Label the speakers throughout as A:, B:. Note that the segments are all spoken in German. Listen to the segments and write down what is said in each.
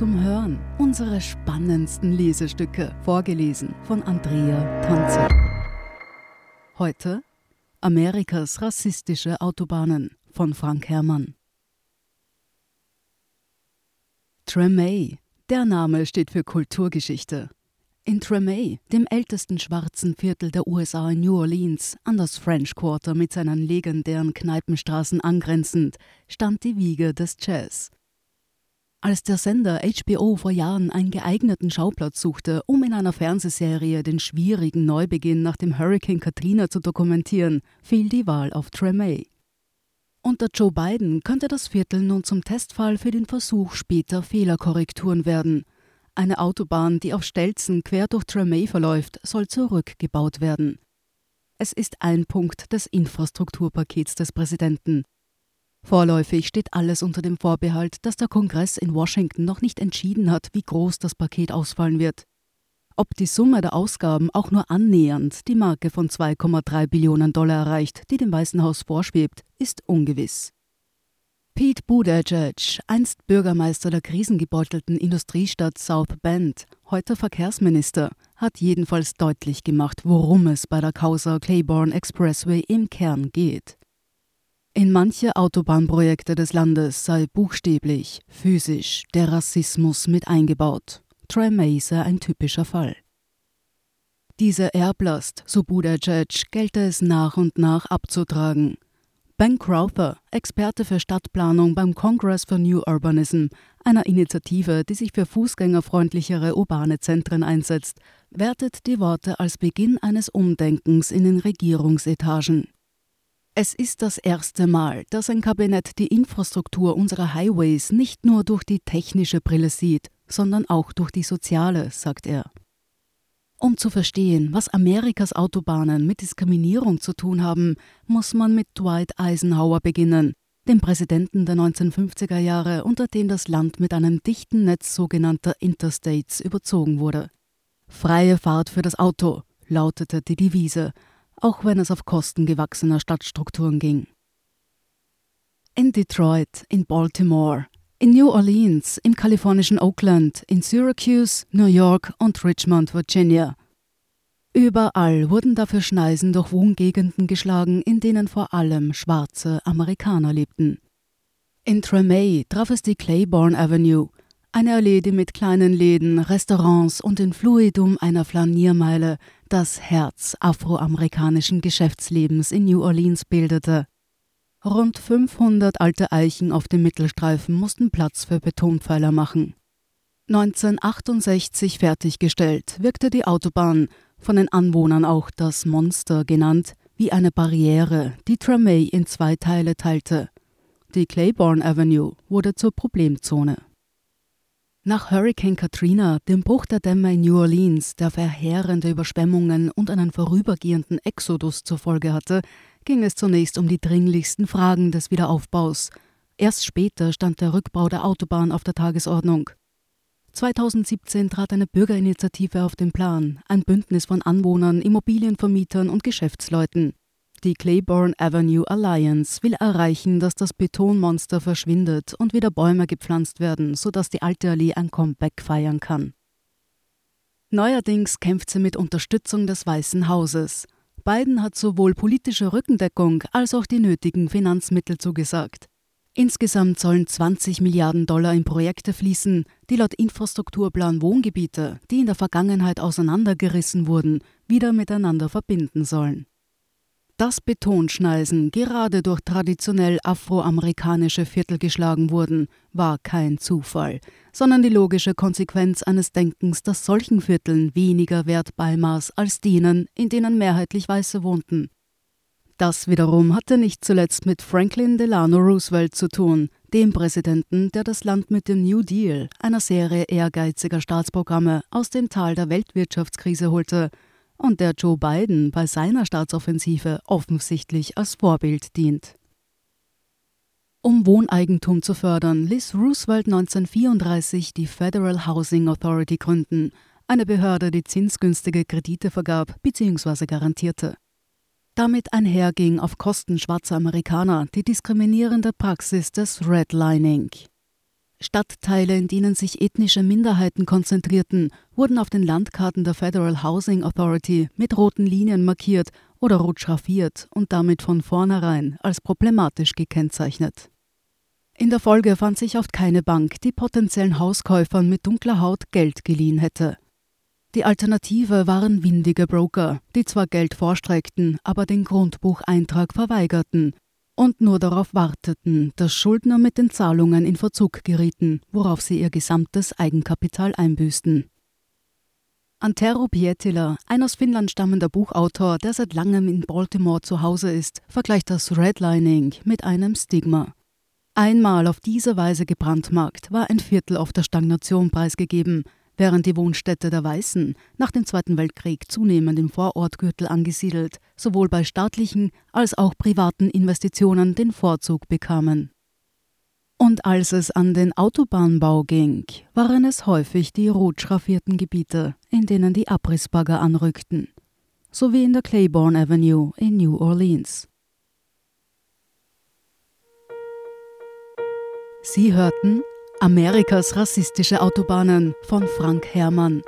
A: Roman, unsere spannendsten Lesestücke, vorgelesen von Andrea Tanzer. Heute Amerikas rassistische Autobahnen von Frank Herrmann. Tremay, der Name steht für Kulturgeschichte. In Tremay, dem ältesten schwarzen Viertel der USA in New Orleans, an das French Quarter mit seinen legendären Kneipenstraßen angrenzend, stand die Wiege des Jazz. Als der Sender HBO vor Jahren einen geeigneten Schauplatz suchte, um in einer Fernsehserie den schwierigen Neubeginn nach dem Hurricane Katrina zu dokumentieren, fiel die Wahl auf Tremay. Unter Joe Biden könnte das Viertel nun zum Testfall für den Versuch später Fehlerkorrekturen werden. Eine Autobahn, die auf Stelzen quer durch Tremay verläuft, soll zurückgebaut werden. Es ist ein Punkt des Infrastrukturpakets des Präsidenten. Vorläufig steht alles unter dem Vorbehalt, dass der Kongress in Washington noch nicht entschieden hat, wie groß das Paket ausfallen wird. Ob die Summe der Ausgaben auch nur annähernd die Marke von 2,3 Billionen Dollar erreicht, die dem Weißen Haus vorschwebt, ist ungewiss. Pete Buttigieg, einst Bürgermeister der krisengebeutelten Industriestadt South Bend, heute Verkehrsminister, hat jedenfalls deutlich gemacht, worum es bei der Causa Claiborne Expressway im Kern geht. In manche Autobahnprojekte des Landes sei buchstäblich, physisch der Rassismus mit eingebaut. Tremay sei ein typischer Fall. Diese Erblast, so Buttigieg, gelte es nach und nach abzutragen. Ben Crowther, Experte für Stadtplanung beim Congress for New Urbanism, einer Initiative, die sich für fußgängerfreundlichere urbane Zentren einsetzt, wertet die Worte als Beginn eines Umdenkens in den Regierungsetagen. Es ist das erste Mal, dass ein Kabinett die Infrastruktur unserer Highways nicht nur durch die technische Brille sieht, sondern auch durch die soziale, sagt er. Um zu verstehen, was Amerikas Autobahnen mit Diskriminierung zu tun haben, muss man mit Dwight Eisenhower beginnen, dem Präsidenten der 1950er Jahre, unter dem das Land mit einem dichten Netz sogenannter Interstates überzogen wurde. Freie Fahrt für das Auto lautete die Devise, auch wenn es auf Kosten gewachsener Stadtstrukturen ging. In Detroit, in Baltimore, in New Orleans, im kalifornischen Oakland, in Syracuse, New York und Richmond, Virginia. Überall wurden dafür Schneisen durch Wohngegenden geschlagen, in denen vor allem schwarze Amerikaner lebten. In Tremay traf es die Claiborne Avenue, eine Allee, die mit kleinen Läden, Restaurants und dem Fluidum einer Flaniermeile das Herz afroamerikanischen Geschäftslebens in New Orleans bildete. Rund 500 alte Eichen auf dem Mittelstreifen mussten Platz für Betonpfeiler machen. 1968 fertiggestellt, wirkte die Autobahn, von den Anwohnern auch das Monster genannt, wie eine Barriere, die Tramway in zwei Teile teilte. Die Claiborne Avenue wurde zur Problemzone. Nach Hurricane Katrina, dem Bruch der Dämme in New Orleans, der verheerende Überschwemmungen und einen vorübergehenden Exodus zur Folge hatte, ging es zunächst um die dringlichsten Fragen des Wiederaufbaus. Erst später stand der Rückbau der Autobahn auf der Tagesordnung. 2017 trat eine Bürgerinitiative auf den Plan, ein Bündnis von Anwohnern, Immobilienvermietern und Geschäftsleuten. Die Claiborne Avenue Alliance will erreichen, dass das Betonmonster verschwindet und wieder Bäume gepflanzt werden, sodass die alte Allee ein Comeback feiern kann. Neuerdings kämpft sie mit Unterstützung des Weißen Hauses. Biden hat sowohl politische Rückendeckung als auch die nötigen Finanzmittel zugesagt. Insgesamt sollen 20 Milliarden Dollar in Projekte fließen, die laut Infrastrukturplan Wohngebiete, die in der Vergangenheit auseinandergerissen wurden, wieder miteinander verbinden sollen. Dass Betonschneisen gerade durch traditionell afroamerikanische Viertel geschlagen wurden, war kein Zufall, sondern die logische Konsequenz eines Denkens, das solchen Vierteln weniger Wert beimaß als denen, in denen mehrheitlich Weiße wohnten. Das wiederum hatte nicht zuletzt mit Franklin Delano Roosevelt zu tun, dem Präsidenten, der das Land mit dem New Deal, einer Serie ehrgeiziger Staatsprogramme, aus dem Tal der Weltwirtschaftskrise holte und der Joe Biden bei seiner Staatsoffensive offensichtlich als Vorbild dient. Um Wohneigentum zu fördern, ließ Roosevelt 1934 die Federal Housing Authority gründen, eine Behörde, die zinsgünstige Kredite vergab bzw. garantierte. Damit einherging auf Kosten schwarzer Amerikaner die diskriminierende Praxis des Redlining. Stadtteile, in denen sich ethnische Minderheiten konzentrierten, wurden auf den Landkarten der Federal Housing Authority mit roten Linien markiert oder rot schraffiert und damit von vornherein als problematisch gekennzeichnet. In der Folge fand sich oft keine Bank, die potenziellen Hauskäufern mit dunkler Haut Geld geliehen hätte. Die Alternative waren windige Broker, die zwar Geld vorstreckten, aber den Grundbucheintrag verweigerten und nur darauf warteten, dass Schuldner mit den Zahlungen in Verzug gerieten, worauf sie ihr gesamtes Eigenkapital einbüßten. Antero Pietila, ein aus Finnland stammender Buchautor, der seit langem in Baltimore zu Hause ist, vergleicht das Redlining mit einem Stigma. Einmal auf diese Weise gebrandmarkt, war ein Viertel auf der Stagnation preisgegeben, während die Wohnstätte der Weißen nach dem Zweiten Weltkrieg zunehmend im Vorortgürtel angesiedelt, sowohl bei staatlichen als auch privaten Investitionen den Vorzug bekamen. Und als es an den Autobahnbau ging, waren es häufig die rot schraffierten Gebiete, in denen die Abrissbagger anrückten, so wie in der Claiborne Avenue in New Orleans. Sie hörten Amerikas rassistische Autobahnen von Frank Herrmann.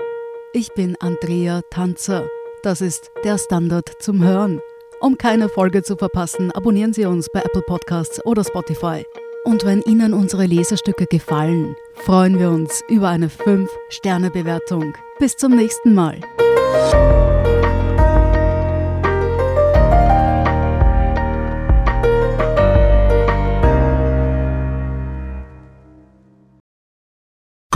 A: Ich bin Andrea Tanzer. Das ist der Standard zum Hören. Um keine Folge zu verpassen, abonnieren Sie uns bei Apple Podcasts oder Spotify. Und wenn Ihnen unsere Lesestücke gefallen, freuen wir uns über eine 5-Sterne-Bewertung. Bis zum nächsten Mal.